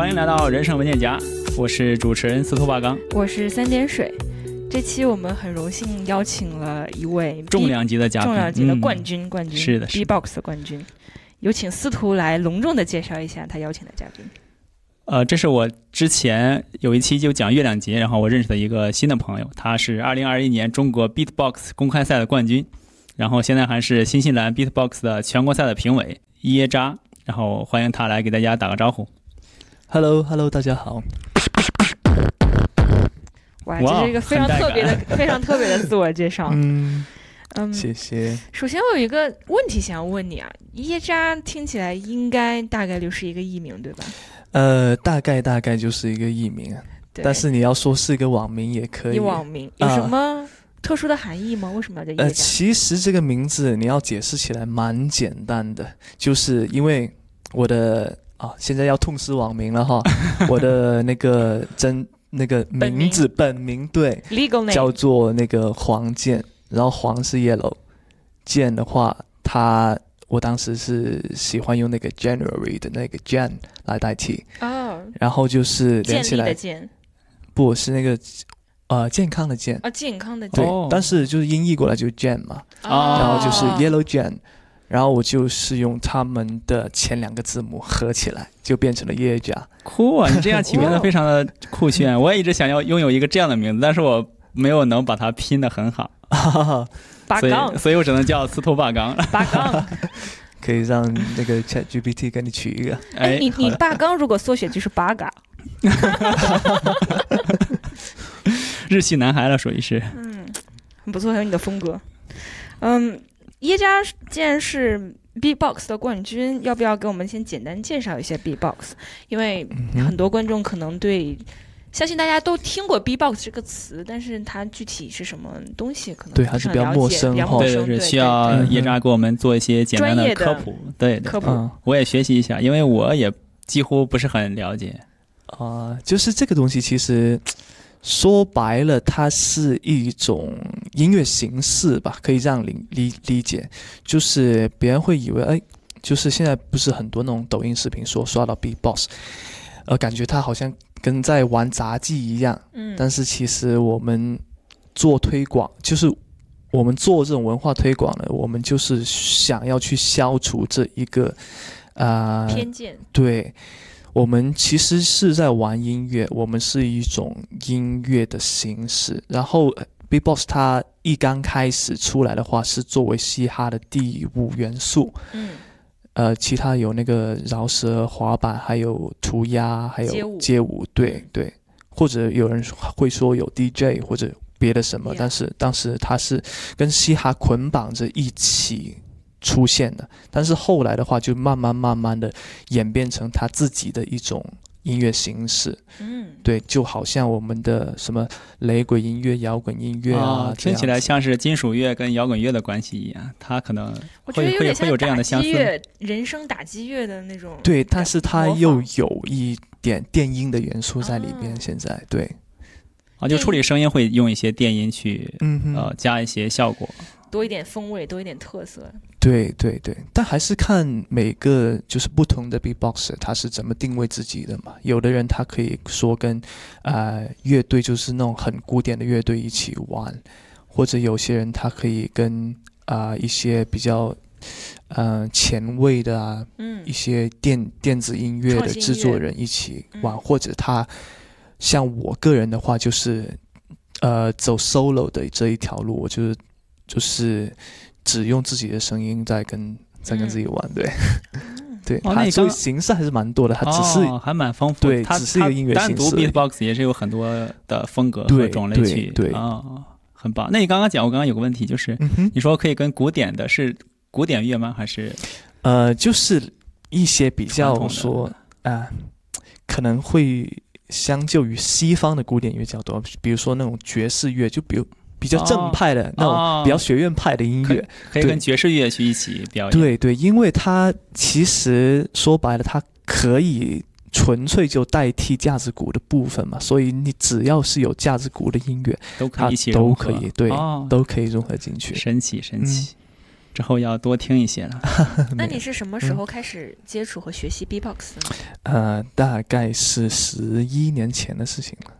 欢迎来到人生文件夹，我是主持人司徒八刚，我是三点水。这期我们很荣幸邀请了一位重量级的嘉宾，重量级的冠军，冠军是的，B-box 的冠军。有请司徒来隆重的介绍一下他邀请的嘉宾。呃，这是我之前有一期就讲月亮节，然后我认识的一个新的朋友，他是二零二一年中国 Beatbox 公开赛的冠军，然后现在还是新西兰 Beatbox 的全国赛的评委耶扎，然后欢迎他来给大家打个招呼。Hello，Hello，大家好。哇，这是一个非常特别的、非常特别的自我介绍。嗯嗯，谢谢。首先，我有一个问题想要问你啊，耶扎听起来应该大概率是一个艺名，对吧？呃，大概大概就是一个艺名，但是你要说是一个网名也可以。网名有什么特殊的含义吗？为什么要叫耶扎？呃，其实这个名字你要解释起来蛮简单的，就是因为我的啊，现在要痛失网名了哈，我的那个真那个名字本名？对，legal name 叫做那个黄健，然后黄是 yellow，健的话他。我当时是喜欢用那个 January 的那个 Jan 来代替，哦，然后就是连起来，不是那个呃健康的健。啊，健康的对，但是就是音译过来就是 Jan 嘛，然后就是 Yellow Jan，然后我就是用他们的前两个字母合起来，就变成了叶家。酷啊！你这样起名字非常的酷炫，我也一直想要拥有一个这样的名字，但是我没有能把它拼得很好。八杠，所以我只能叫司徒八杠。八杠，可以让那个 Chat GPT 给你取一个。哎，你你八杠如果缩写就是八嘎。日系男孩了，属于是。嗯，很不错，很有你的风格。嗯，耶加既然是 B-box 的冠军，要不要给我们先简单介绍一下 B-box？因为很多观众可能对。相信大家都听过 B-box 这个词，但是它具体是什么东西，可能对还是比较陌生，对对对，需要叶扎给我们做一些简单的科普，对科普，我也学习一下，因为我也几乎不是很了解。啊，就是这个东西，其实说白了，它是一种音乐形式吧，可以这样理理理解。就是别人会以为，哎，就是现在不是很多那种抖音视频说刷到 B-box，呃，感觉他好像。跟在玩杂技一样，嗯，但是其实我们做推广，就是我们做这种文化推广呢，我们就是想要去消除这一个啊偏见。对，我们其实是在玩音乐，我们是一种音乐的形式。然后，B-box 它一刚开始出来的话，是作为嘻哈的第五元素，嗯。呃，其他有那个饶舌、滑板，还有涂鸦，还有街舞，对对，或者有人会说有 DJ 或者别的什么，但是当时它是跟嘻哈捆绑着一起出现的，但是后来的话就慢慢慢慢的演变成他自己的一种。音乐形式，嗯，对，就好像我们的什么雷鬼音乐、摇滚音乐啊，听起来像是金属乐跟摇滚乐的关系一样，他可能会会会有这样的相似。人声打击乐的那种，对，但是它又有一点电音的元素在里边。现在，对，啊，就处理声音会用一些电音去，嗯呃，加一些效果。多一点风味，多一点特色。对对对，但还是看每个就是不同的 B-box 他是怎么定位自己的嘛。有的人他可以说跟啊乐队就是那种很古典的乐队一起玩，或者有些人他可以跟啊一些比较嗯前卫的啊，嗯，一些电电子音乐的制作人一起玩，或者他像我个人的话就是呃走 solo 的这一条路，我就是。就是只用自己的声音在跟在跟自己玩，对，对，它所以形式还是蛮多的，它只是还蛮丰富，对，只是一个音乐形式。单独 beatbox 也是有很多的风格和种类去，对啊，很棒。那你刚刚讲，我刚刚有个问题，就是你说可以跟古典的是古典乐吗？还是呃，就是一些比较说啊，可能会相较于西方的古典乐较多，比如说那种爵士乐，就比如。比较正派的那种，比较学院派的音乐，可以跟爵士乐去一起表演。对对，因为它其实说白了，它可以纯粹就代替架子鼓的部分嘛，所以你只要是有架子鼓的音乐，都可以一起都可以对，都可以融合进去。神奇神奇。之后要多听一些了。那你是什么时候开始接触和学习 B-box 的？呃，大概是十一年前的事情了，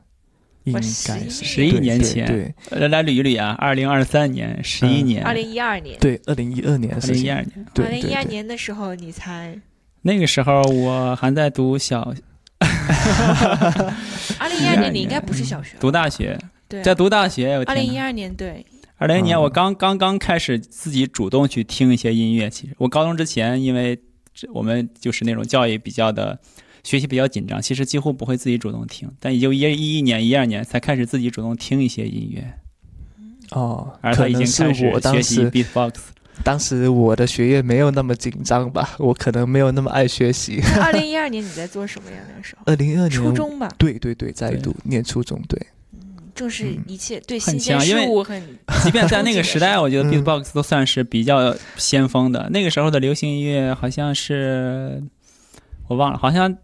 应该是十一年前。对，来来捋一捋啊，二零二三年，十一年，二零一二年，对，二零一二年，二零一二年，对，二零一二年的时候你才，那个时候我还在读小。二零一二年你应该不是小学，读大学，对，在读大学。二零一二年对，二零年我刚刚刚开始自己主动去听一些音乐。其实我高中之前，因为我们就是那种教育比较的，学习比较紧张，其实几乎不会自己主动听。但也就一一一年、一二年才开始自己主动听一些音乐。哦，而他已经开始学习 beatbox。当时我的学业没有那么紧张吧，我可能没有那么爱学习。二零一二年你在做什么呀？那时候？二零一二年初中吧。对对对，在读念初中，对。嗯，正是一切对新鲜事物很。即便在那个时代，我觉得 beatbox 都算是比较先锋的。那个时候的流行音乐好像是，我忘了，好像。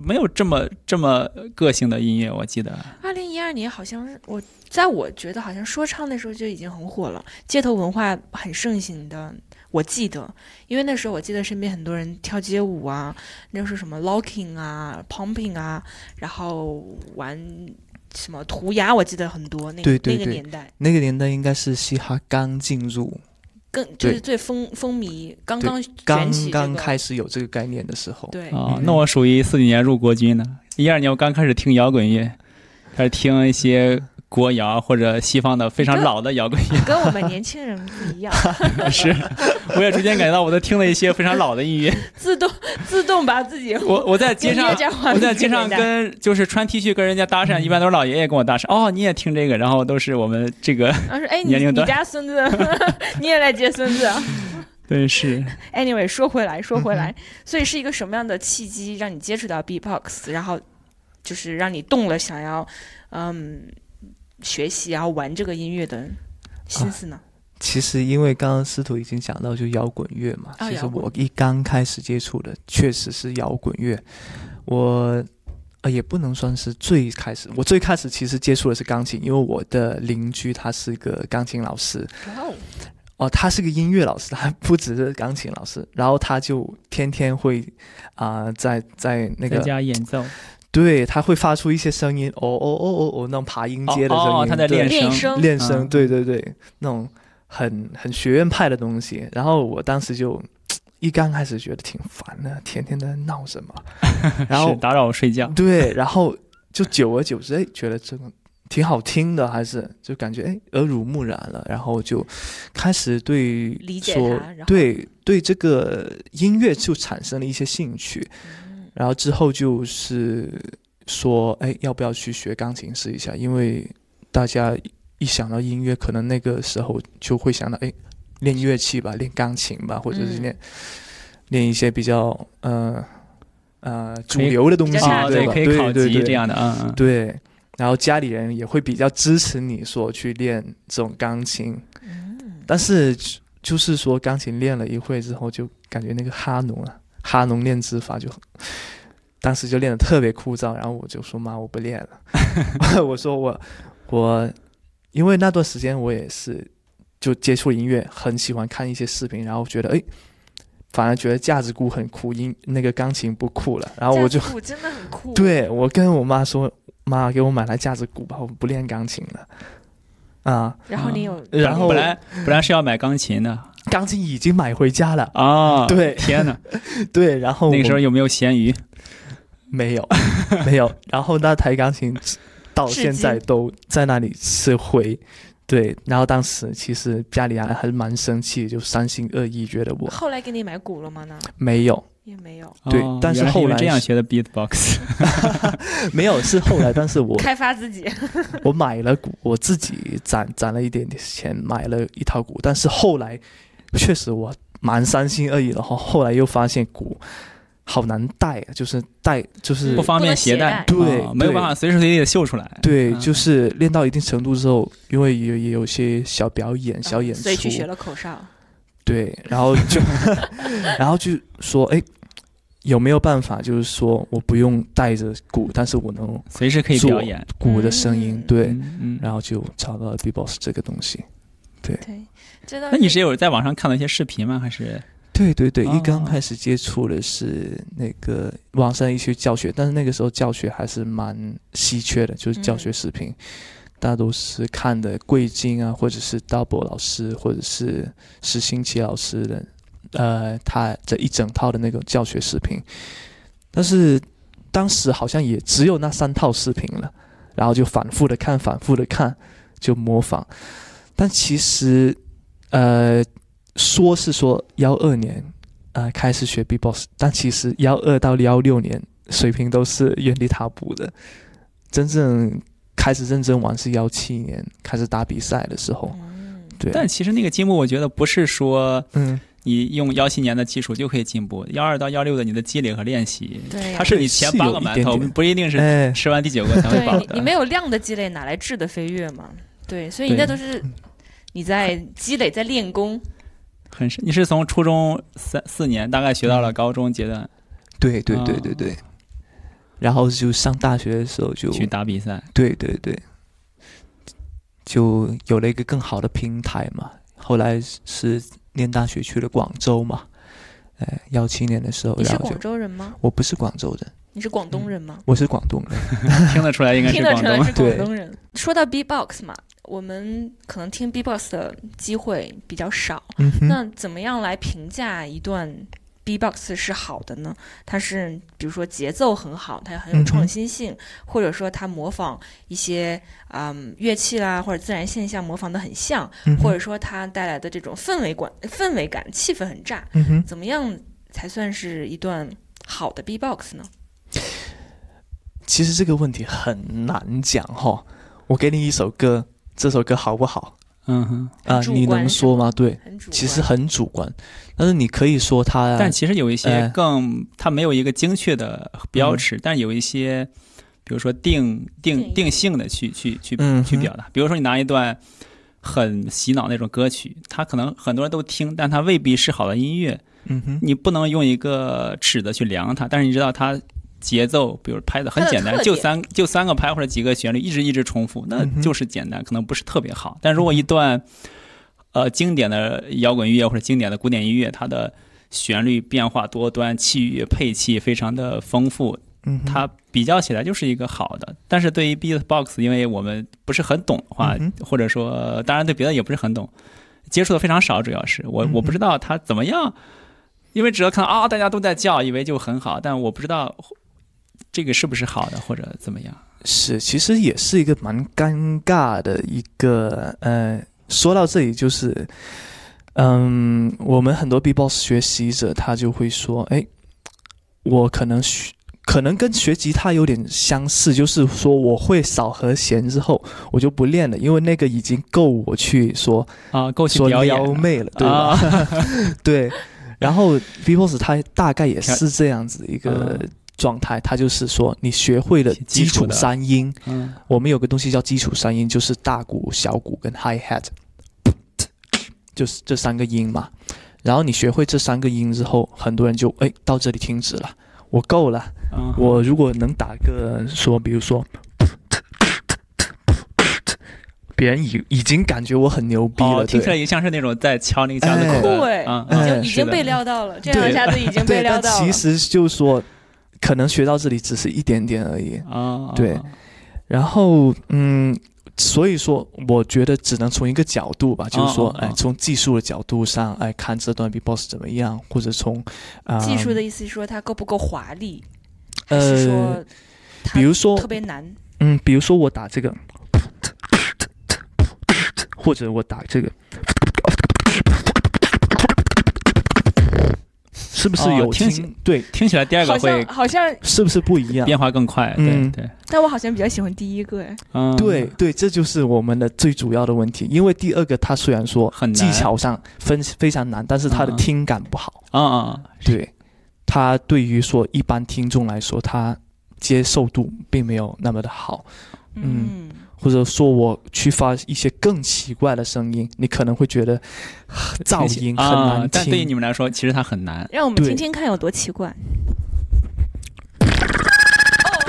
没有这么这么个性的音乐，我记得。二零一二年好像是我在我觉得好像说唱那时候就已经很火了，街头文化很盛行的。我记得，因为那时候我记得身边很多人跳街舞啊，那是什么 locking 啊，pumping 啊，然后玩什么涂鸦，我记得很多。那对对对，那个年代，那个年代应该是嘻哈刚进入。更就是最风风靡，刚刚刚刚开始有这个概念的时候。对啊，那我属于四几年入国军的，一二年我刚开始听摇滚乐，开始听一些。国谣或者西方的非常老的摇滚乐，跟我们年轻人不一样。是，我也逐渐感觉到我在听了一些非常老的音乐，自动自动把自己。我我在街上，我在街上跟就是穿 T 恤跟人家搭讪，一般都是老爷爷跟我搭讪。哦，你也听这个，然后都是我们这个年龄段。你家孙子，你也来接孙子啊？对，是。Anyway，说回来，说回来，所以是一个什么样的契机让你接触到 B-box，然后就是让你动了想要嗯。学习然后玩这个音乐的心思呢？其实因为刚刚司徒已经讲到，就摇滚乐嘛。其实我一刚开始接触的确实是摇滚乐。我呃也不能算是最开始，我最开始其实接触的是钢琴，因为我的邻居他是个钢琴老师。哦。哦，他是个音乐老师，他不只是钢琴老师。然后他就天天会啊，在在那个在家演奏。对，他会发出一些声音，哦哦哦哦哦，那种爬音阶的声音，他在练声，练声，对对对，那种很很学院派的东西。然后我当时就 一刚开始觉得挺烦的，天天在闹什么，然后打扰我睡觉。对，然后就久而久之，哎，觉得这个挺好听的，还是就感觉哎耳濡目染了，然后就开始对说对对这个音乐就产生了一些兴趣。然后之后就是说，哎，要不要去学钢琴试一下？因为大家一想到音乐，可能那个时候就会想到，哎，练乐器吧，练钢琴吧，或者是练练一些比较呃呃主流的东西，对吧？可以考级这样的，嗯嗯。对，然后家里人也会比较支持你说去练这种钢琴。但是就是说，钢琴练了一会之后，就感觉那个哈农啊。哈农练指法就，当时就练的特别枯燥，然后我就说妈，我不练了。我说我我，因为那段时间我也是就接触音乐，很喜欢看一些视频，然后觉得哎，反而觉得架子鼓很酷，音那个钢琴不酷了。然后我就鼓真的很酷。对我跟我妈说，妈给我买台架子鼓吧，我不练钢琴了。啊，然后你有，然后本来本来是要买钢琴的。钢琴已经买回家了啊！对，天哪，对，然后那个时候有没有咸鱼？没有，没有。然后那台钢琴到现在都在那里吃灰。对，然后当时其实家里还还是蛮生气，就三心二意，觉得我。后来给你买鼓了吗？呢？没有，也没有。对，但是后来这样学的 beatbox，没有是后来，但是我开发自己，我买了鼓，我自己攒攒了一点点钱买了一套鼓，但是后来。确实，我蛮三心二意的。后后来又发现鼓好难带啊，就是带就是不方便携带，对，没有办法随时随地的秀出来。对，就是练到一定程度之后，因为也也有些小表演、小演出，所以去学了口哨。对，然后就 然后就说，哎，有没有办法，就是说我不用带着鼓，但是我能随时可以表演鼓的声音？对，然后就找到了 B-box 这个东西。对。那你是有在网上看到一些视频吗？还是？对对对，一刚开始接触的是那个网上一些教学，但是那个时候教学还是蛮稀缺的，就是教学视频，大都是看的贵金啊，或者是 Double 老师，或者是石新奇老师的，呃，他这一整套的那个教学视频。但是当时好像也只有那三套视频了，然后就反复的看，反复的看，就模仿。但其实，呃。说是说幺二年，呃，开始学 B-box，但其实幺二到幺六年水平都是原地踏步的。真正开始认真玩是幺七年开始打比赛的时候。对。但其实那个进步，我觉得不是说，嗯，你用幺七年的基础就可以进步。幺二到幺六的你的积累和练习，对，它是你前八个馒头，不一定是吃完第九个才会饱的。你没有量的积累，哪来质的飞跃嘛？对，所以那都是你在积累，在练功。很深，你是从初中三四年大概学到了高中阶段，对对对对对，然后就上大学的时候就去打比赛，对对对，就有了一个更好的平台嘛。后来是念大学去了广州嘛，哎，幺七年的时候，你是广州人吗？我不是广州人，你是广东人吗？我 是广东人，听得出来应该是广东是广东人。说到 B-box 嘛。我们可能听 B-box 的机会比较少，那怎么样来评价一段 B-box 是好的呢？它是比如说节奏很好，它很有创新性，或者说它模仿一些嗯乐器啦或者自然现象模仿的很像，或者说它带来的这种氛围感、氛围感、气氛很炸，怎么样才算是一段好的 B-box 呢？其实这个问题很难讲哈，我给你一首歌。这首歌好不好？嗯哼啊，你能说吗？对，其实很主观，但是你可以说它。但其实有一些更，它没有一个精确的标尺，但有一些，比如说定定定性的去去去去表达。比如说你拿一段很洗脑那种歌曲，它可能很多人都听，但它未必是好的音乐。嗯哼，你不能用一个尺子去量它，但是你知道它。节奏，比如拍的很简单，就三就三个拍或者几个旋律，一直一直重复，那就是简单，可能不是特别好。但如果一段，呃，经典的摇滚音乐或者经典的古典音乐，它的旋律变化多端，器乐配器非常的丰富，它比较起来就是一个好的。但是对于 beatbox，因为我们不是很懂的话，或者说，当然对别的也不是很懂，接触的非常少，主要是我我不知道它怎么样，因为只要看啊，大家都在叫，以为就很好，但我不知道。这个是不是好的，或者怎么样？是，其实也是一个蛮尴尬的一个。呃，说到这里，就是，嗯，我们很多 B-box 学习者，他就会说：“哎，我可能学，可能跟学吉他有点相似，就是说我会扫和弦之后，我就不练了，因为那个已经够我去说啊，够说撩妹了，对吧？对。然后 B-box 他大概也 是这样子一个。状态，它就是说，你学会了基础三音。嗯，我们有个东西叫基础三音，就是大鼓、小鼓跟 hi hat，就是这三个音嘛。然后你学会这三个音之后，很多人就哎到这里停止了，我够了。我如果能打个说，比如说，别人已已经感觉我很牛逼了，听起来也像是那种在敲那个架子口的，已经已经被撩到了，这样一下子已经被撩到了。其实就是说。可能学到这里只是一点点而已。啊，对，然后嗯，所以说我觉得只能从一个角度吧，就是说，哎，从技术的角度上，哎，看这段 B-box 怎么样，或者从啊，技术的意思是说它够不够华丽，呃，比如说特别难，嗯，比如说我打这个，或者我打这个。是不是有听对听起来第二个会好像是不是不一样变化更快？对对。但我好像比较喜欢第一个哎。嗯，对对，这就是我们的最主要的问题。因为第二个它虽然说技巧上分非常难，但是它的听感不好。啊啊，对，它对于说一般听众来说，它接受度并没有那么的好。嗯。或者说我去发一些更奇怪的声音，你可能会觉得 噪音很难听。但对于你们来说，其实它很难。让我们听听看有多奇怪。哦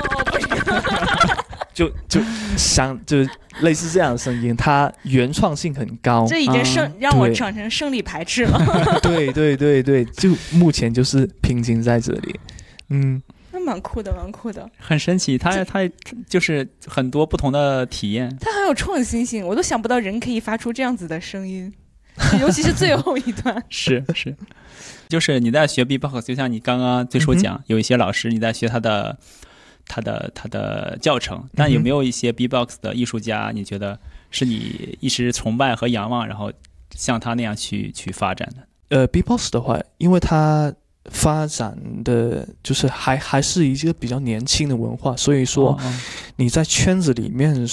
哦哦，就就想就类似这样的声音，它原创性很高。这已经胜让我产生胜利排斥了。对对对对，就目前就是瓶颈在这里。嗯，那蛮酷的，蛮酷的，很神奇。它它就是很多不同的体验，它很有创新性，我都想不到人可以发出这样子的声音，尤其是最后一段。是是，就是你在学 B-box，就像你刚刚最初讲，有一些老师你在学他的。他的他的教程，但有没有一些 B-box 的艺术家？你觉得是你一直崇拜和仰望，然后像他那样去去发展的？呃，B-box 的话，因为它发展的就是还还是一个比较年轻的文化，所以说你在圈子里面，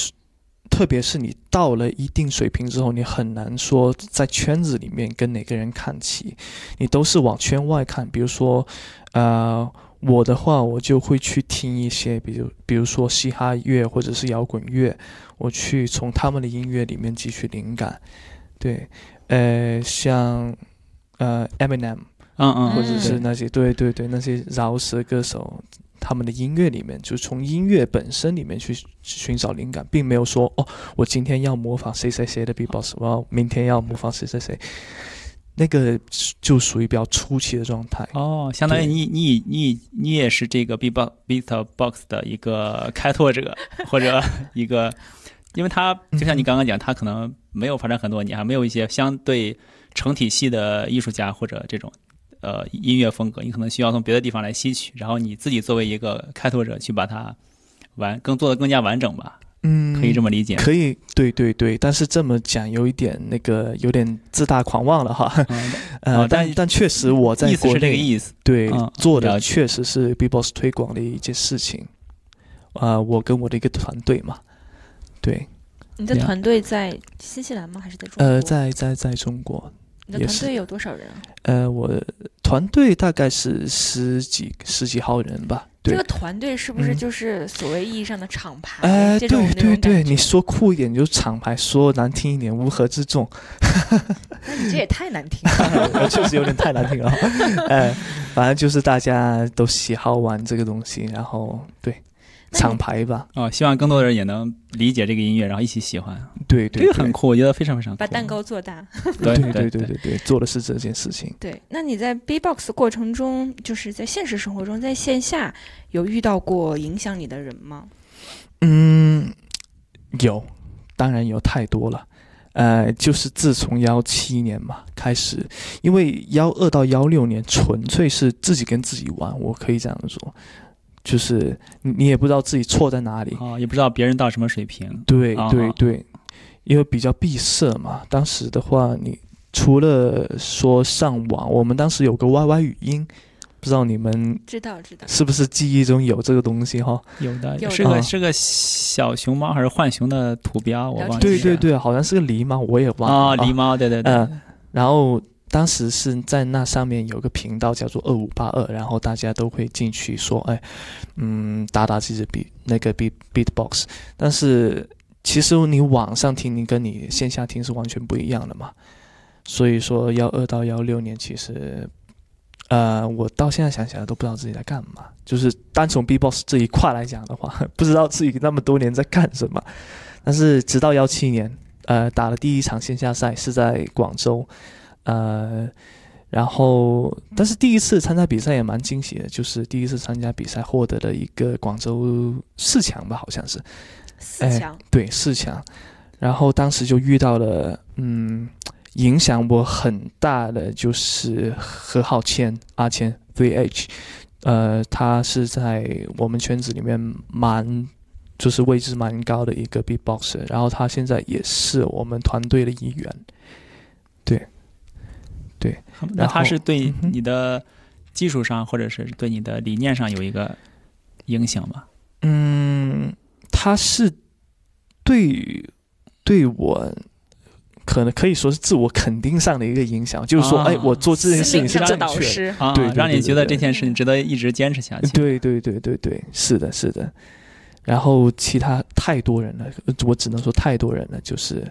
特别是你到了一定水平之后，你很难说在圈子里面跟哪个人看齐，你都是往圈外看。比如说，呃。我的话，我就会去听一些，比如比如说嘻哈乐或者是摇滚乐，我去从他们的音乐里面汲取灵感。对，呃，像呃 Eminem，嗯嗯，或者是那些对对对那些饶舌歌手，他们的音乐里面，就从音乐本身里面去寻找灵感，并没有说哦，我今天要模仿谁谁谁的 B-box，我要明天要模仿谁谁谁。那个就属于比较初期的状态哦，相当于你你你你也是这个 B box Beat Box 的一个开拓者或者 一个，因为他就像你刚刚讲，他可能没有发展很多年，还没有一些相对成体系的艺术家或者这种呃音乐风格，你可能需要从别的地方来吸取，然后你自己作为一个开拓者去把它完更做的更加完整吧。嗯，可以这么理解，可以，对对对，但是这么讲有一点那个，有点自大狂妄了哈。呃，但但确实我在国内，这个意思，对，做的确实是 B-box 推广的一件事情。啊，我跟我的一个团队嘛，对。你的团队在新西兰吗？还是在中国？呃，在在在中国。你的团队有多少人？呃，我团队大概是十几十几号人吧。这个团队是不是就是所谓意义上的厂牌？哎，对对对，你说酷一点就是厂牌，说难听一点乌合之众。那你这也太难听了，确实有点太难听了。哎，反正就是大家都喜好玩这个东西，然后对。厂牌吧，哦，希望更多的人也能理解这个音乐，然后一起喜欢。对对，这个很酷，我觉得非常非常酷。把蛋糕做大。对对对对对对，做的是这件事情。对，那你在 B-box 过程中，就是在现实生活中，在线下有遇到过影响你的人吗？嗯，有，当然有太多了。呃，就是自从幺七年嘛开始，因为幺二到幺六年纯粹是自己跟自己玩，我可以这样说。就是你也不知道自己错在哪里啊，也不知道别人到什么水平。对对对，因为比较闭塞嘛。当时的话，你除了说上网，我们当时有个 YY 语音，不知道你们知道知道是不是记忆中有这个东西哈？有的，是个是个小熊猫还是浣熊的图标？我忘了。对对对，好像是个狸猫，我也忘了。啊，狸猫，对对对。嗯，然后。当时是在那上面有个频道叫做二五八二，然后大家都会进去说，哎，嗯，打打自己的 B 那个 beat beatbox。但是其实你网上听，你跟你线下听是完全不一样的嘛。所以说幺二到幺六年，其实，呃，我到现在想起来都不知道自己在干嘛。就是单从 beatbox 这一块来讲的话，不知道自己那么多年在干什么。但是直到幺七年，呃，打了第一场线下赛是在广州。呃，然后，但是第一次参加比赛也蛮惊喜的，就是第一次参加比赛获得了一个广州四强吧，好像是四强，对四强。然后当时就遇到了，嗯，影响我很大的就是何浩谦阿谦 VH，呃，他是在我们圈子里面蛮就是位置蛮高的一个 B-boxer，然后他现在也是我们团队的一员，对。对，那他是对你的技术上，或者是对你的理念上有一个影响吗？嗯，他是对对我可能可以说是自我肯定上的一个影响，就是说，哎，我做这件事情是正确，对，让你觉得这件事情值得一直坚持下去。对对对对对，是的，是的。然后其他太多人了，我只能说太多人了。就是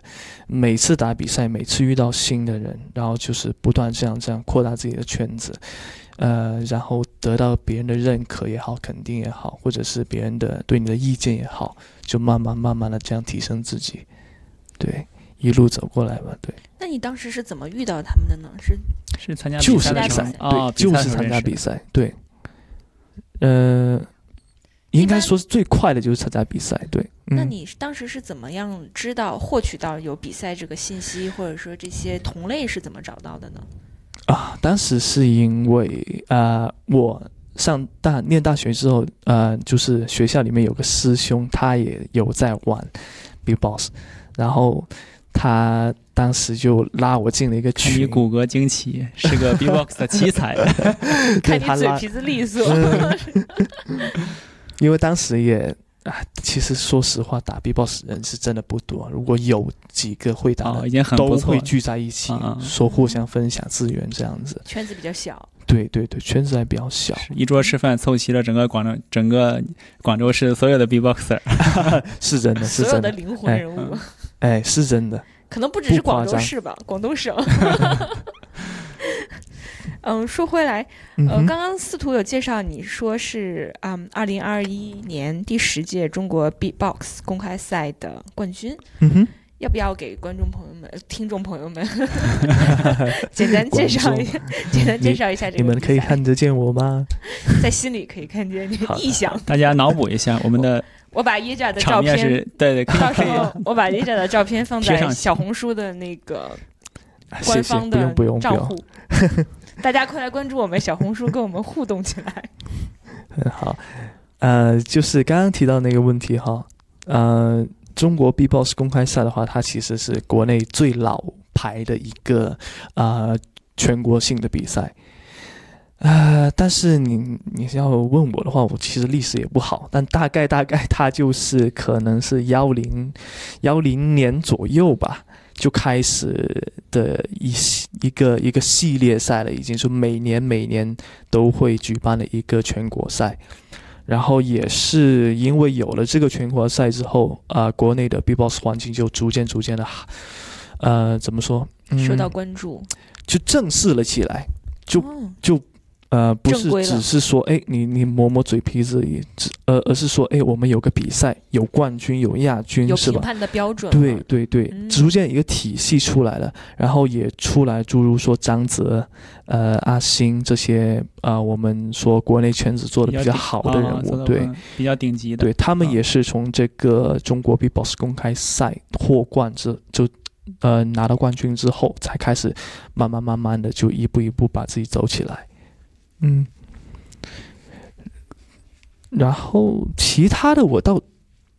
每次打比赛，每次遇到新的人，然后就是不断这样这样扩大自己的圈子，呃，然后得到别人的认可也好，肯定也好，或者是别人的对你的意见也好，就慢慢慢慢的这样提升自己。对，一路走过来吧，对。那你当时是怎么遇到他们的呢？是是参加就是比赛，对，就是参加比赛，对。呃，应该说是最快的就是参加比赛，对。那你当时是怎么样知道获取到有比赛这个信息，或者说这些同类是怎么找到的呢？啊，当时是因为啊，我上大念大学之后，呃，就是学校里面有个师兄，他也有在玩 Big Boss，然后他当时就拉我进了一个群。你骨骼惊奇，是个 B Box 的奇才。看你嘴皮子利索。因为当时也。啊，其实说实话，打 B Boss 人是真的不多。如果有几个会打的，都会聚在一起，说互相分享资源这样子。圈子比较小。对对对，圈子还比较小。一桌吃饭凑齐了整个广州，整个广州市所有的 B Boxer，是真的，是真的。所有的灵魂人物。哎，是真的。可能不只是广州市吧，广东省。嗯，说回来，呃，刚刚司徒有介绍，你说是嗯，二零二一年第十届中国 Beatbox 公开赛的冠军。嗯哼，要不要给观众朋友们、听众朋友们 简单介绍一下？简单介绍一下这个？你们可以看得见我吗？在心里可以看见你的意象。大家脑补一下我们的。我把耶加的照片，对对，到时候我把耶加的照片放在小红书的那个官方的账户。大家快来关注我们小红书，跟我们互动起来。很好，呃，就是刚刚提到那个问题哈，呃，中国 B-box 公开赛的话，它其实是国内最老牌的一个啊全国性的比赛。呃，但是你你要问我的话，我其实历史也不好，但大概大概它就是可能是幺零幺零年左右吧。就开始的一一个一个系列赛了，已经是每年每年都会举办的一个全国赛，然后也是因为有了这个全国赛之后，啊，国内的 B-box 环境就逐渐逐渐的，呃，怎么说？受到关注，就正式了起来，就就。呃，不是只是说，哎，你你磨磨嘴皮子，也只呃，而是说，哎，我们有个比赛，有冠军，有亚军，是吧？有评判的标准。对对对，逐渐一个体系出来了，然后也出来，诸如说张泽、呃阿星这些啊，我们说国内圈子做的比较好的人物，对，比较顶级的，对他们也是从这个中国 B-box 公开赛获冠之就呃拿到冠军之后，才开始慢慢慢慢的就一步一步把自己走起来。嗯，然后其他的我倒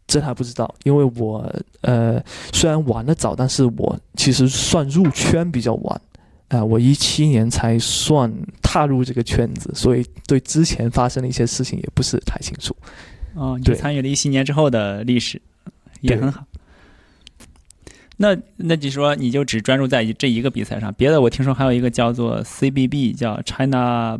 真还不知道，因为我呃虽然玩的早，但是我其实算入圈比较晚，啊，我一七年才算踏入这个圈子，所以对之前发生的一些事情也不是太清楚。哦，你参与了一七年之后的历史，也很好。那那就说你就只专注在这一个比赛上，别的我听说还有一个叫做 CBB，叫 China。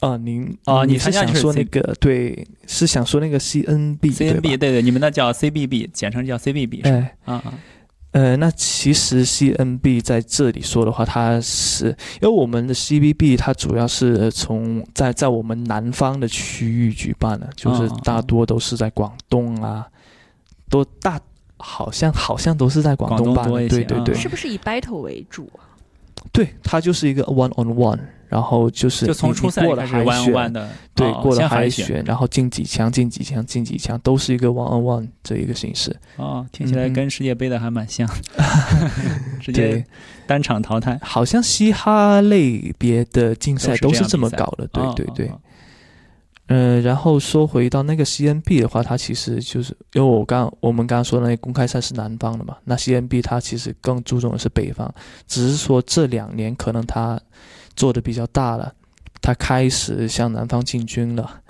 啊，您啊，你是想说那个对，是想说那个 CNB，CNB 对对，你们那叫 CBB，简称叫 CBB 是吧？啊啊，呃，那其实 CNB 在这里说的话，它是因为我们的 CBB 它主要是从在在我们南方的区域举办的，就是大多都是在广东啊，都大好像好像都是在广东办，对对对，是不是以 battle 为主啊？对，它就是一个 one on one。然后就是就从初赛过了海选，对，过了海选，然后进几强，进几强，进几强，都是一个 one on one 这一个形式。哦，听起来跟世界杯的还蛮像，直接单场淘汰。好像嘻哈类别的竞赛都是这么搞的，对对对。嗯，然后说回到那个 CNB 的话，它其实就是因为我刚我们刚刚说的那个公开赛是南方的嘛，那 CNB 它其实更注重的是北方，只是说这两年可能它。做的比较大了，他开始向南方进军了。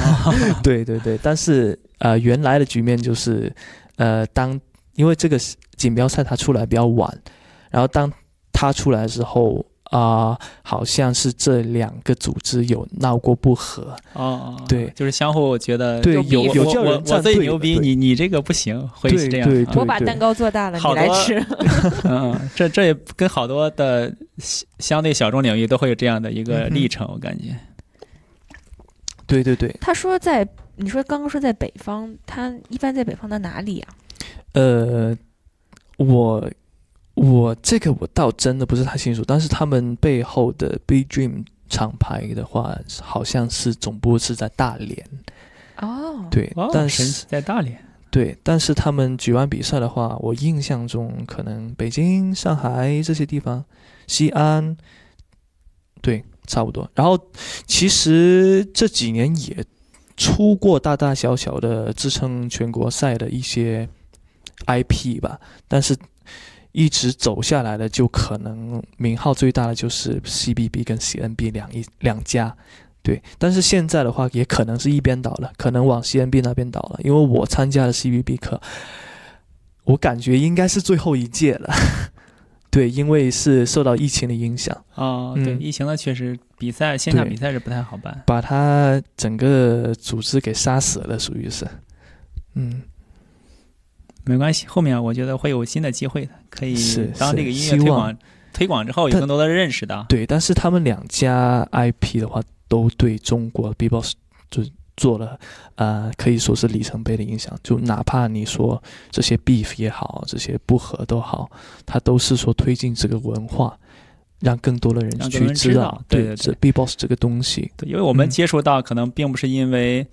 对对对，但是呃，原来的局面就是，呃，当因为这个锦标赛它出来比较晚，然后当他出来之后。啊，好像是这两个组织有闹过不和哦，对，就是相互觉得对有有叫人我最牛逼，你你这个不行，会是这样。我把蛋糕做大了，你来吃。嗯，这这也跟好多的相对小众领域都会有这样的一个历程，我感觉。对对对。他说在，你说刚刚说在北方，他一般在北方的哪里啊？呃。我我这个我倒真的不是太清楚，但是他们背后的 B Dream 厂牌的话，好像是总部是在大连。哦，对，但是在大连。对，但是他们举办比赛的话，我印象中可能北京、上海这些地方，西安，对，差不多。然后其实这几年也出过大大小小的支撑全国赛的一些 IP 吧，但是一直走下来的就可能名号最大的就是 CBB 跟 CNB 两一两家。对，但是现在的话，也可能是一边倒了，可能往 CNB 那边倒了。因为我参加的 CBB 课，我感觉应该是最后一届了。对，因为是受到疫情的影响啊。对，疫情呢，确实比赛线下比赛是不太好办，把它整个组织给杀死了，属于是。嗯，没关系，后面我觉得会有新的机会的，可以当这个音乐推广推广之后，有更多的认识的。对，但是他们两家 IP 的话。都对中国 B-box 就做了，呃，可以说是里程碑的影响。就哪怕你说这些 beef 也好，这些不和都好，它都是说推进这个文化，让更多的人去知道，对这 B-box 这个东西。对，因为我们接触到，可能并不是因为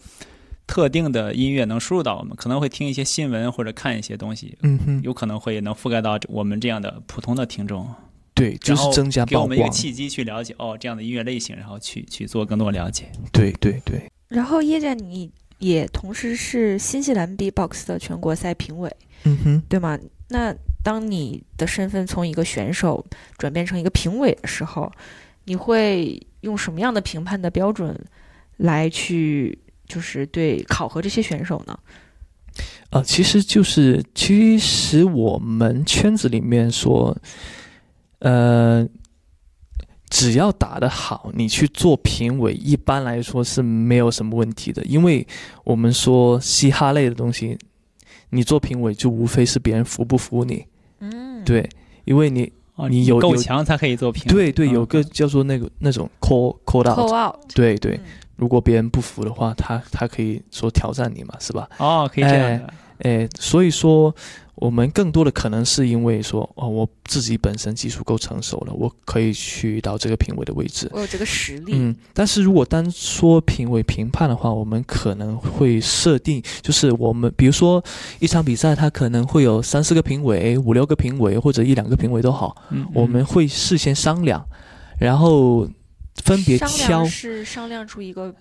特定的音乐能输入到我们，可能会听一些新闻或者看一些东西，嗯哼，有可能会能覆盖到我们这样的普通的听众。对，就是增加给我们一个契机去了解哦这样的音乐类型，然后去去做更多了解。对对对。然后叶战，你也同时是新西兰 B-box 的全国赛评委，嗯哼，对吗？那当你的身份从一个选手转变成一个评委的时候，你会用什么样的评判的标准来去就是对考核这些选手呢？呃，其实就是其实我们圈子里面说。呃，只要打得好，你去做评委，一般来说是没有什么问题的。因为我们说嘻哈类的东西，你做评委就无非是别人服不服你。嗯，对，因为你你有够强才可以做评。对对，有个叫做那个那种 call call out。对对，如果别人不服的话，他他可以说挑战你嘛，是吧？哦，可以这样。哎，所以说。我们更多的可能是因为说，哦，我自己本身技术够成熟了，我可以去到这个评委的位置，我有这个实力。嗯，但是如果单说评委评判的话，我们可能会设定，就是我们比如说一场比赛，它可能会有三四个评委、五六个评委或者一两个评委都好，嗯，我们会事先商量，然后分别挑，是商量出一个。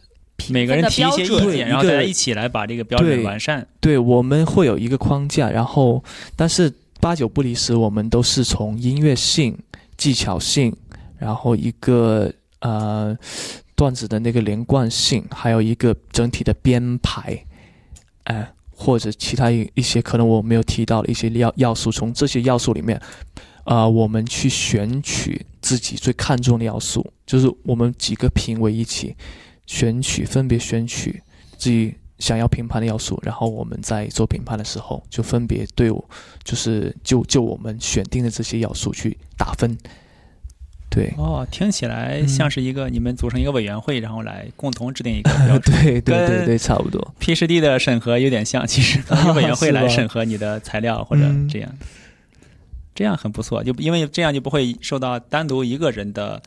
每个人提一些意见，然后大家一起来把这个标准完善。对，我们会有一个框架，然后但是八九不离十，我们都是从音乐性、技巧性，然后一个呃段子的那个连贯性，还有一个整体的编排，哎，或者其他一一些可能我没有提到的一些要要素，从这些要素里面，啊，我们去选取自己最看重的要素，就是我们几个评委一起。选取分别选取自己想要评判的要素，然后我们在做评判的时候，就分别对我就是就就我们选定的这些要素去打分。对哦，听起来像是一个你们组成一个委员会，然后来共同制定一个 标准。对对对对，差不多。P 十 D 的审核有点像，其实由 委员会来审核你的材料或者这样，这样很不错，就因为这样就不会受到单独一个人的。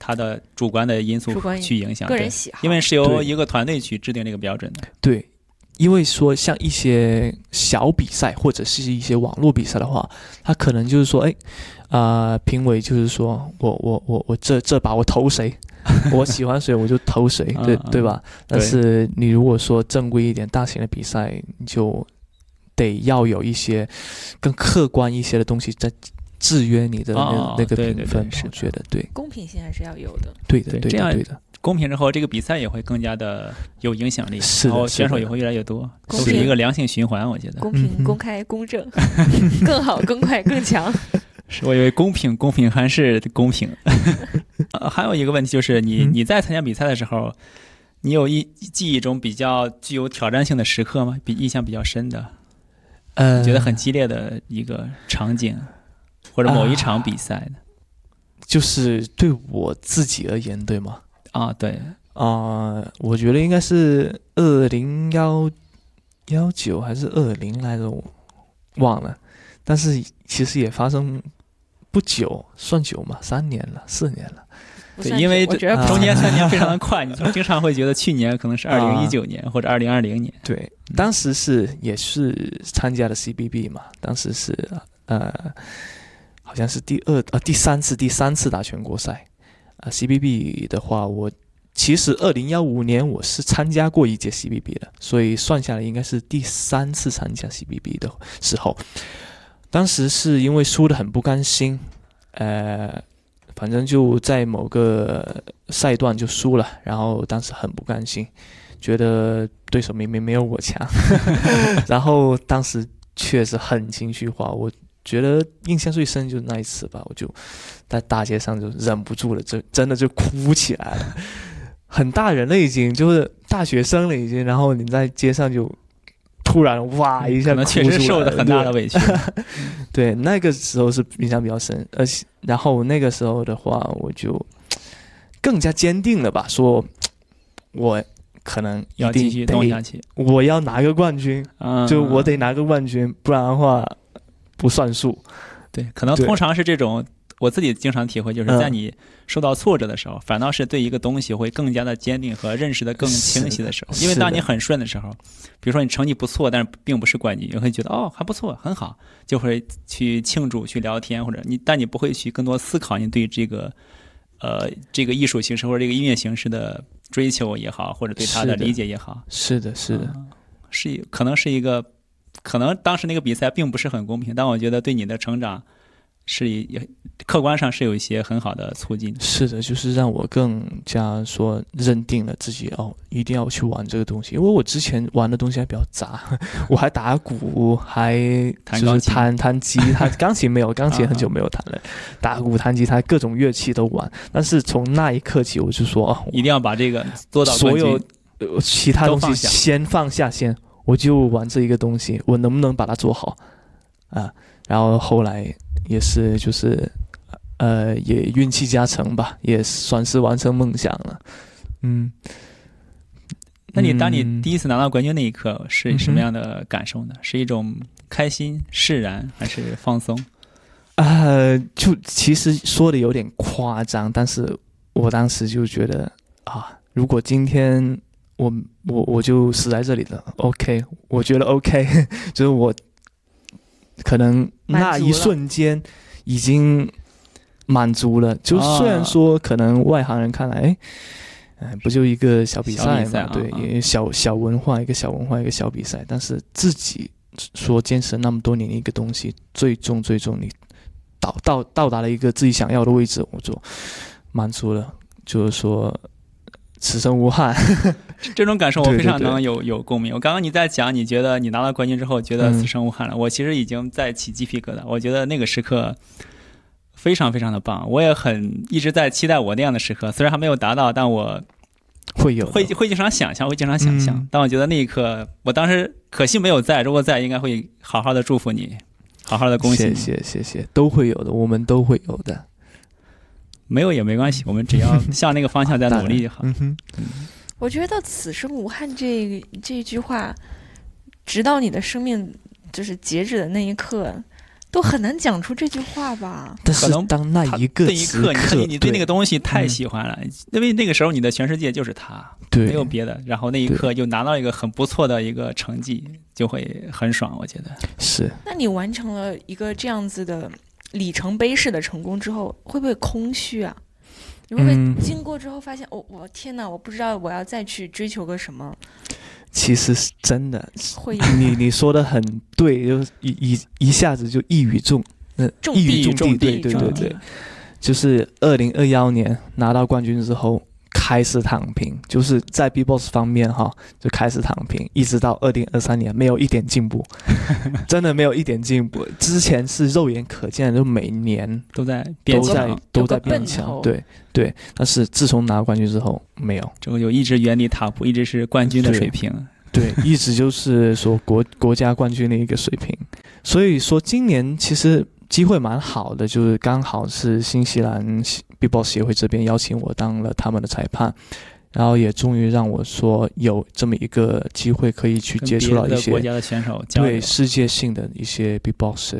他的主观的因素去影响个人喜好，因为是由一个团队去制定这个标准的。对，因为说像一些小比赛或者是一些网络比赛的话，他可能就是说，哎，啊，评委就是说我我我我这这把我投谁，我喜欢谁我就投谁，对对吧？但是你如果说正规一点、大型的比赛，你就得要有一些更客观一些的东西在。制约你的那那个评分，我觉得对，公平性还是要有的。对的，对的，对的。公平之后，这个比赛也会更加的有影响力，然后选手也会越来越多，都是一个良性循环。我觉得公平、公开、公正，更好、更快、更强。是我以为公平，公平还是公平。还有一个问题就是，你你在参加比赛的时候，你有一记忆中比较具有挑战性的时刻吗？比印象比较深的，呃，觉得很激烈的一个场景。或者某一场比赛的，就是对我自己而言，对吗？啊，对啊，我觉得应该是二零幺幺九还是二零来着，我忘了。但是其实也发生不久，算久嘛？三年了，四年了。对，因为这中间三年非常的 快，你经常会觉得去年可能是二零一九年或者二零二零年。对，当时是也是参加了 CBB 嘛，当时是呃，好像是第二呃第三次第三次打全国赛啊。CBB 的话，我其实二零幺五年我是参加过一届 CBB 的，所以算下来应该是第三次参加 CBB 的时候，当时是因为输的很不甘心，呃。反正就在某个赛段就输了，然后当时很不甘心，觉得对手明明没有我强，然后当时确实很情绪化。我觉得印象最深就是那一次吧，我就在大街上就忍不住了，就真的就哭起来了。很大人了已经，就是大学生了已经，然后你在街上就。突然哇一下，确实受了很大的委屈。对，那个时候是印象比较深，而且然后那个时候的话，我就更加坚定了吧，说我可能要继续动下去，我要拿个冠军，就我得拿个冠军，不然的话不算数。对，可能通常是这种。我自己经常体会，就是在你受到挫折的时候，反倒是对一个东西会更加的坚定和认识的更清晰的时候。因为当你很顺的时候，比如说你成绩不错，但是并不是冠军，你会觉得哦还不错，很好，就会去庆祝、去聊天，或者你，但你不会去更多思考你对这个，呃，这个艺术形式或者这个音乐形式的追求也好，或者对它的理解也好。是的，是的，是一可能是一个，可能当时那个比赛并不是很公平，但我觉得对你的成长。是也客观上是有一些很好的促进，是的，就是让我更加说认定了自己哦，一定要去玩这个东西。因为我之前玩的东西还比较杂，我还打鼓，还就是弹弹吉 他，钢琴没有，钢琴很久没有弹了。打鼓、弹吉他，各种乐器都玩。但是从那一刻起，我就说哦，一定要把这个做到所有其他东西先放下，先我就玩这一个东西，我能不能把它做好啊？然后后来。也是，就是，呃，也运气加成吧，也算是完成梦想了。嗯，那你当你第一次拿到冠军那一刻是什么样的感受呢？是一种开心、释然，还是放松？呃，就其实说的有点夸张，但是我当时就觉得啊，如果今天我我我就死在这里了，OK，我觉得 OK，就是我。可能那一瞬间已经满足了，就虽然说可能外行人看来，哎，不就一个小比赛嘛，对，也小小文化，一个小文化，一个小比赛，但是自己说坚持那么多年的一个东西，最终最终你到到到达了一个自己想要的位置，我就满足了，就是说。此生无憾，这种感受我非常能有有共鸣。我刚刚你在讲，你觉得你拿到冠军之后觉得此生无憾了，我其实已经在起鸡皮疙瘩。我觉得那个时刻非常非常的棒，我也很一直在期待我那样的时刻。虽然还没有达到，但我会有会会经常想象，会经常想象。但我觉得那一刻，我当时可惜没有在，如果在，应该会好好的祝福你，好好的恭喜。谢谢谢谢，都会有的，我们都会有的。没有也没关系，我们只要 向那个方向在努力就好。嗯哼，我觉得“此生无憾”这这句话，直到你的生命就是截止的那一刻，都很难讲出这句话吧？但是当那一个那一刻，你你对那个东西太喜欢了，因为那个时候你的全世界就是他，没有别的。然后那一刻就拿到一个很不错的一个成绩，就会很爽。我觉得是。那你完成了一个这样子的。里程碑式的成功之后，会不会空虚啊？你会不会经过之后发现，哦，我天哪，我不知道我要再去追求个什么？其实是真的，会。你你说的很对，就一一一下子就一语中，那，一语中的，对对对对，就是二零二幺年拿到冠军之后。开始躺平，就是在 B-box 方面哈，就开始躺平，一直到二零二三年没有一点进步，真的没有一点进步。之前是肉眼可见，就每年都在都在都在变强，对对。但是自从拿冠军之后，没有，就就一直原地踏步，一直是冠军的水平，对，一直就是说国国家冠军的一个水平。所以说今年其实。机会蛮好的，就是刚好是新西兰 B-box 协会这边邀请我当了他们的裁判，然后也终于让我说有这么一个机会可以去接触到一些国家的选手，对世界性的一些 B-box，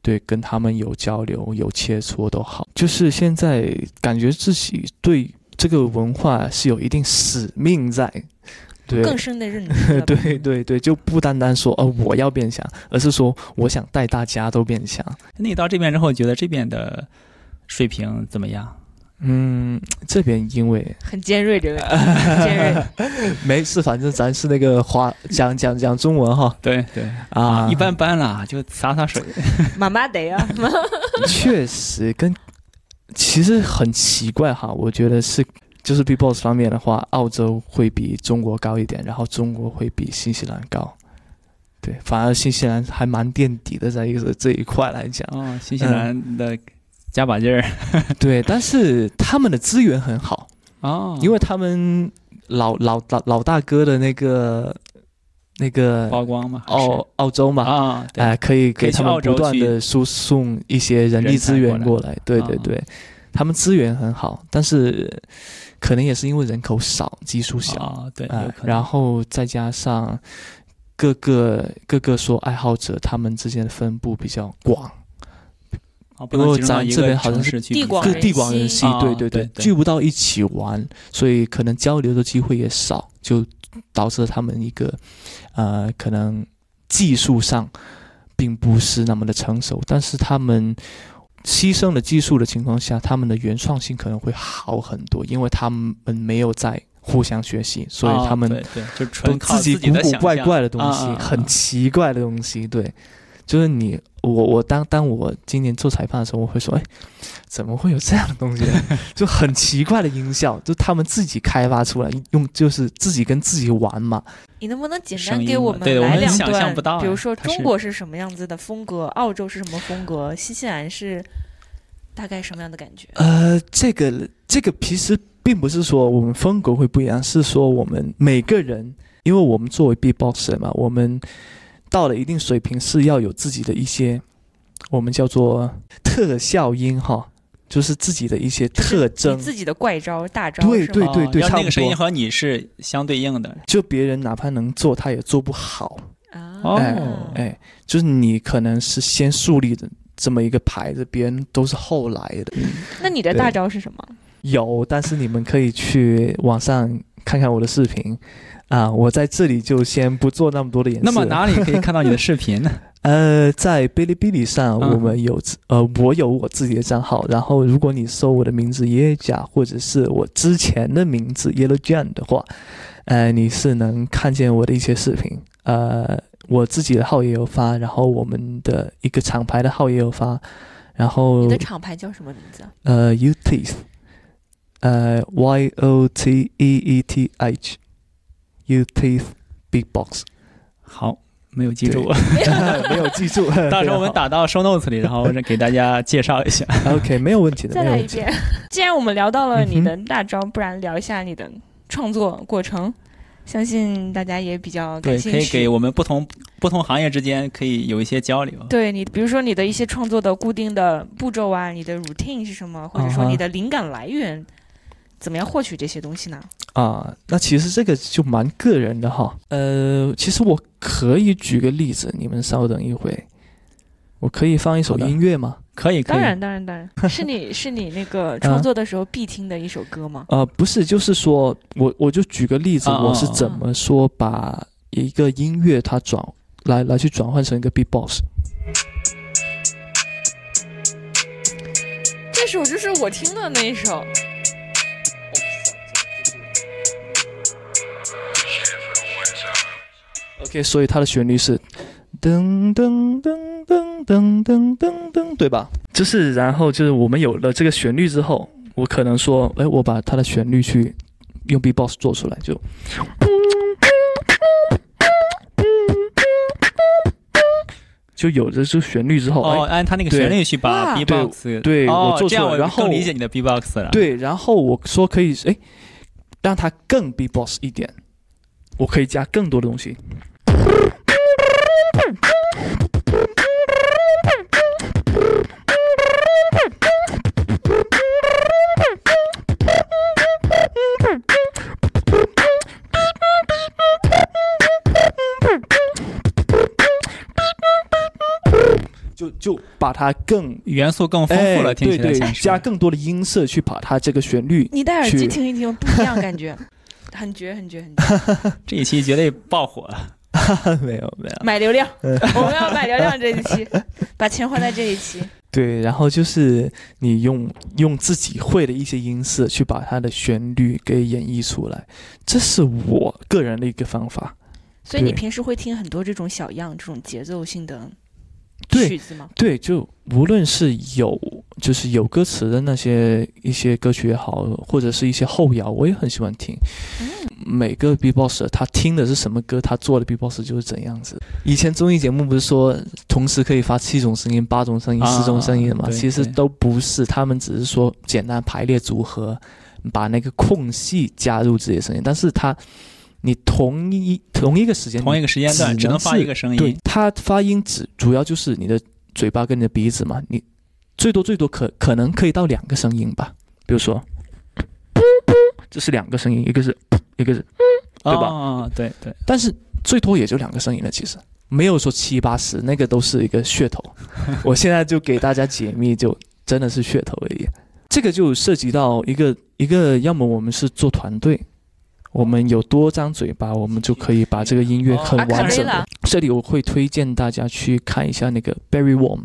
对，跟他们有交流、有切磋都好。就是现在感觉自己对这个文化是有一定使命在，对，更深的认知。对对对，就不单单说哦我要变强，而是说我想带大家都变强。那你到这边之后，觉得这边的水平怎么样？嗯，这边因为很尖锐，这个尖锐。没事，反正咱是那个华讲讲讲中文哈。对对啊，一般般啦，就洒洒水。妈妈得啊。确实，跟其实很奇怪哈，我觉得是就是 B Boss 方面的话，澳洲会比中国高一点，然后中国会比新西兰高。对，反而新西兰还蛮垫底的，在一个这一块来讲。哦，新西兰的。加把劲儿，对，但是他们的资源很好。哦，因为他们老老老老大哥的那个那个曝光嘛，澳澳洲嘛啊，哎，可以给他们不断的输送一些人力资源过来，对对对，他们资源很好，但是可能也是因为人口少，基数小，对，然后再加上各个各个说爱好者他们之间的分布比较广。不过咱这边好像是地广地广人稀，对对对，聚不到一起玩，所以可能交流的机会也少，就导致他们一个呃，可能技术上并不是那么的成熟，但是他们牺牲了技术的情况下，他们的原创性可能会好很多，因为他们没有在互相学习，所以他们都自己古古怪怪的东西，很奇怪的东西，对。就是你，我我当当我今年做裁判的时候，我会说，哎，怎么会有这样的东西？就很奇怪的音效，就他们自己开发出来，用就是自己跟自己玩嘛。你能不能简单给我们来两段？比如说中国是什么样子的风格，澳洲是什么风格，新西兰是大概什么样的感觉？呃，这个这个其实并不是说我们风格会不一样，是说我们每个人，因为我们作为 B boxer 嘛，我们。到了一定水平是要有自己的一些，我们叫做特效音哈，就是自己的一些特征，自己的怪招大招。对对对对，那个声音和你是相对应的。就别人哪怕能做，他也做不好。哦，哎，就是你可能是先树立的这么一个牌子，别人都是后来的。那你的大招是什么？有，但是你们可以去网上看看我的视频。啊，我在这里就先不做那么多的演示。那么哪里可以看到你的视频呢？呃，在哔哩哔哩上，我们有呃，我有我自己的账号。然后，如果你搜我的名字耶甲，或者是我之前的名字 Yellow Jane 的话，呃，你是能看见我的一些视频。呃，我自己的号也有发，然后我们的一个厂牌的号也有发。然后你的厂牌叫什么名字？呃，Uteeth，呃，Y O T E E T H。You teeth big box，好，没有记住，没有记住，到时候我们打到 show notes 里，然后给大家介绍一下。OK，没有问题的。再来一遍。既然我们聊到了你的大招，不然聊一下你的创作过程，相信大家也比较感兴趣。对，可以给我们不同不同行业之间可以有一些交流。对你，比如说你的一些创作的固定的步骤啊，你的 routine 是什么，或者说你的灵感来源。怎么样获取这些东西呢？啊，那其实这个就蛮个人的哈。呃，其实我可以举个例子，你们稍等一会，我可以放一首音乐吗？可以，当然，当然，当然 是你是你那个创作的时候必听的一首歌吗？呃，不是，就是说我我就举个例子，我是怎么说把一个音乐它转来来去转换成一个 beatbox。这首就是我听的那一首。OK，所以它的旋律是噔噔噔噔噔噔噔噔，对吧？就是然后就是我们有了这个旋律之后，我可能说，哎，我把它的旋律去用 B-box 做出来，就就有了这旋律之后，哦，按它那个旋律去把 B-box 对我做出来，然后理解你的 B-box 了。对，然后我说可以，哎，让它更 B-box 一点，我可以加更多的东西。就就把它更元素更丰富了，对对，加更多的音色去把它这个旋律。你戴耳机听一听，不一样感觉，很绝很绝很绝。这一期绝对爆火了。没有没有，买流量，我们要买流量这一期，把钱花在这一期。对，然后就是你用用自己会的一些音色去把它的旋律给演绎出来，这是我个人的一个方法。所以你平时会听很多这种小样、这种节奏性的曲子吗？对，就无论是有就是有歌词的那些一些歌曲也好，或者是一些后摇，我也很喜欢听。每个 B-box 他听的是什么歌，他做的 B-box 就是怎样子。以前综艺节目不是说同时可以发七种声音、八种声音、四种声音的吗？其实都不是，他们只是说简单排列组合，把那个空隙加入自己的声音。但是他，你同一同一个时间同一个时间段只能发一个声音，对，它发音只主要就是你的嘴巴跟你的鼻子嘛，你最多最多可可能可以到两个声音吧，比如说，这是两个声音，一个是。一个是，对吧？啊，对对，但是最多也就两个声音了，其实没有说七八十，那个都是一个噱头。我现在就给大家解密，就真的是噱头而已。这个就涉及到一个一个，要么我们是做团队，我们有多张嘴巴，我们就可以把这个音乐很完整的。这里我会推荐大家去看一下那个 b e r r y Warm，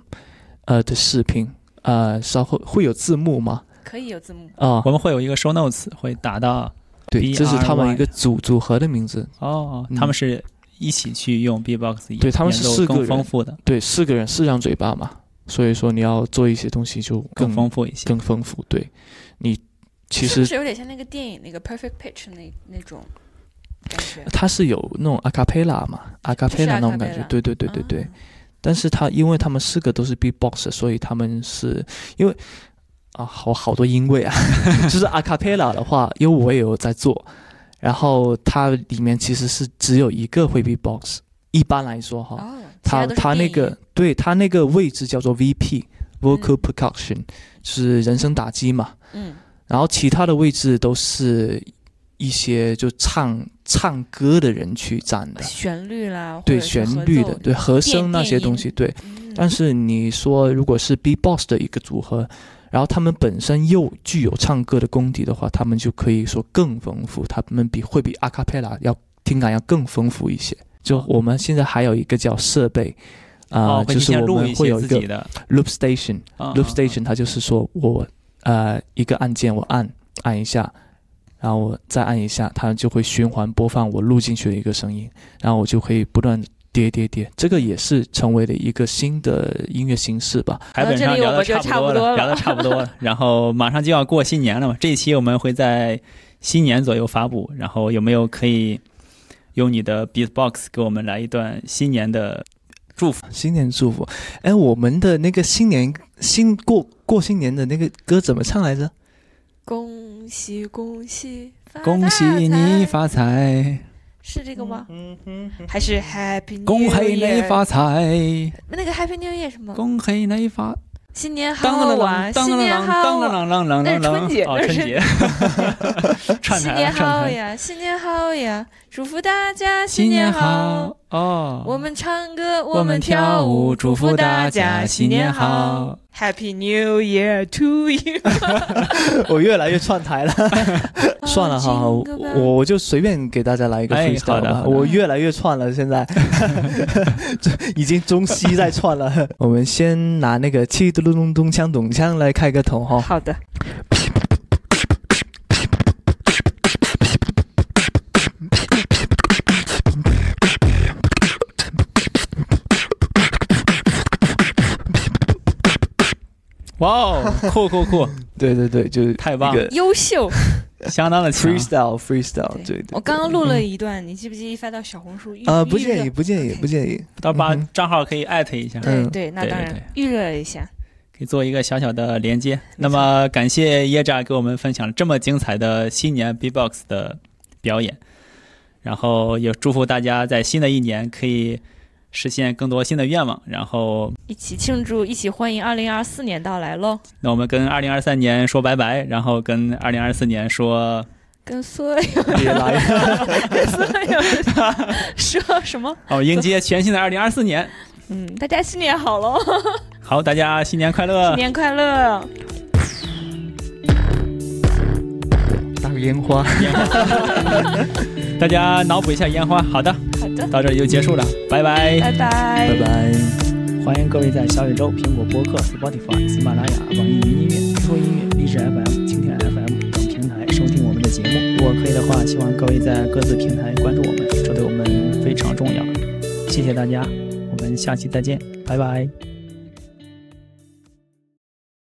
呃的视频，呃，稍后会有字幕吗？可以有字幕啊，我们会有一个 show notes 会打到。对，这是他们一个组组合的名字哦。他们是一起去用 B-box，对他们是四个丰富的，对，四个人四张嘴巴嘛，所以说你要做一些东西就更丰富一些，更丰富。对，你其实是有点像那个电影那个 Perfect Pitch 那那种感觉。它是有那种阿卡贝拉嘛，阿卡贝拉那种感觉，对对对对对。但是他因为他们四个都是 B-box，所以他们是因为。啊，好好多音位啊，就是阿卡贝拉的话，因为我也有在做，然后它里面其实是只有一个会 B box，一般来说哈，它它那个对它那个位置叫做 VP，vocal percussion，就是人声打击嘛，嗯，然后其他的位置都是一些就唱唱歌的人去占的，旋律啦，对旋律的，对和声那些东西，对，但是你说如果是 B box 的一个组合。然后他们本身又具有唱歌的功底的话，他们就可以说更丰富，他们比会比阿卡贝拉要听感要更丰富一些。就我们现在还有一个叫设备，啊，就是我们会有一个 loop station，loop station 它就是说我呃一个按键我按按一下，然后我再按一下，它就会循环播放我录进去的一个声音，然后我就可以不断。叠叠叠，这个也是成为了一个新的音乐形式吧。基本上聊的差不多了，聊的差不多了。然后马上就要过新年了嘛，这一期我们会在新年左右发布。然后有没有可以用你的 beatbox 给我们来一段新年的祝福？新年祝福。哎，我们的那个新年新过过新年的那个歌怎么唱来着？恭喜恭喜，恭喜你发财。是这个吗？还是 Happy New Year？恭喜你发财。那个 Happy New Year 什么？恭喜你发。新年好啊！新年好！那是春节，那是春节。新年好呀！新年好呀！祝福大家新年好。哦，我们唱歌，我们跳舞，祝福大家新年好。Happy New Year to you！我越来越串台了，算了哈，我我就随便给大家来一个 freestyle 吧。我越来越串了，现在 已经中西在串了。我们先拿那个气嘟噜咚咚锵咚锵来开个头哈。好的。哇哦，酷酷酷！对对对，就是太棒了，优秀，相当的 freestyle freestyle。对对，我刚刚录了一段，你记不记意发到小红书？呃，不建议，不建议，不建议。到把账号可以艾特一下。对对，那当然预热一下，可以做一个小小的连接。那么感谢耶扎给我们分享这么精彩的新年 B-box 的表演，然后也祝福大家在新的一年可以。实现更多新的愿望，然后一起庆祝，一起欢迎二零二四年到来喽！那我们跟二零二三年说拜拜，然后跟二零二四年说，跟所有 所有说什么？哦，迎接全新的二零二四年。嗯，大家新年好喽！好，大家新年快乐！新年快乐！打个烟花，烟花，大家脑补一下烟花。好的，好的，到这里就结束了，拜拜，拜拜，拜拜。欢迎各位在小宇宙、苹果播客、Spotify、喜马拉雅、网易云音乐、QQ 音乐、荔枝 FM、蜻蜓 FM 等平台收听我们的节目。如果可以的话，希望各位在各自平台关注我们，这对我们非常重要。谢谢大家，我们下期再见，拜拜。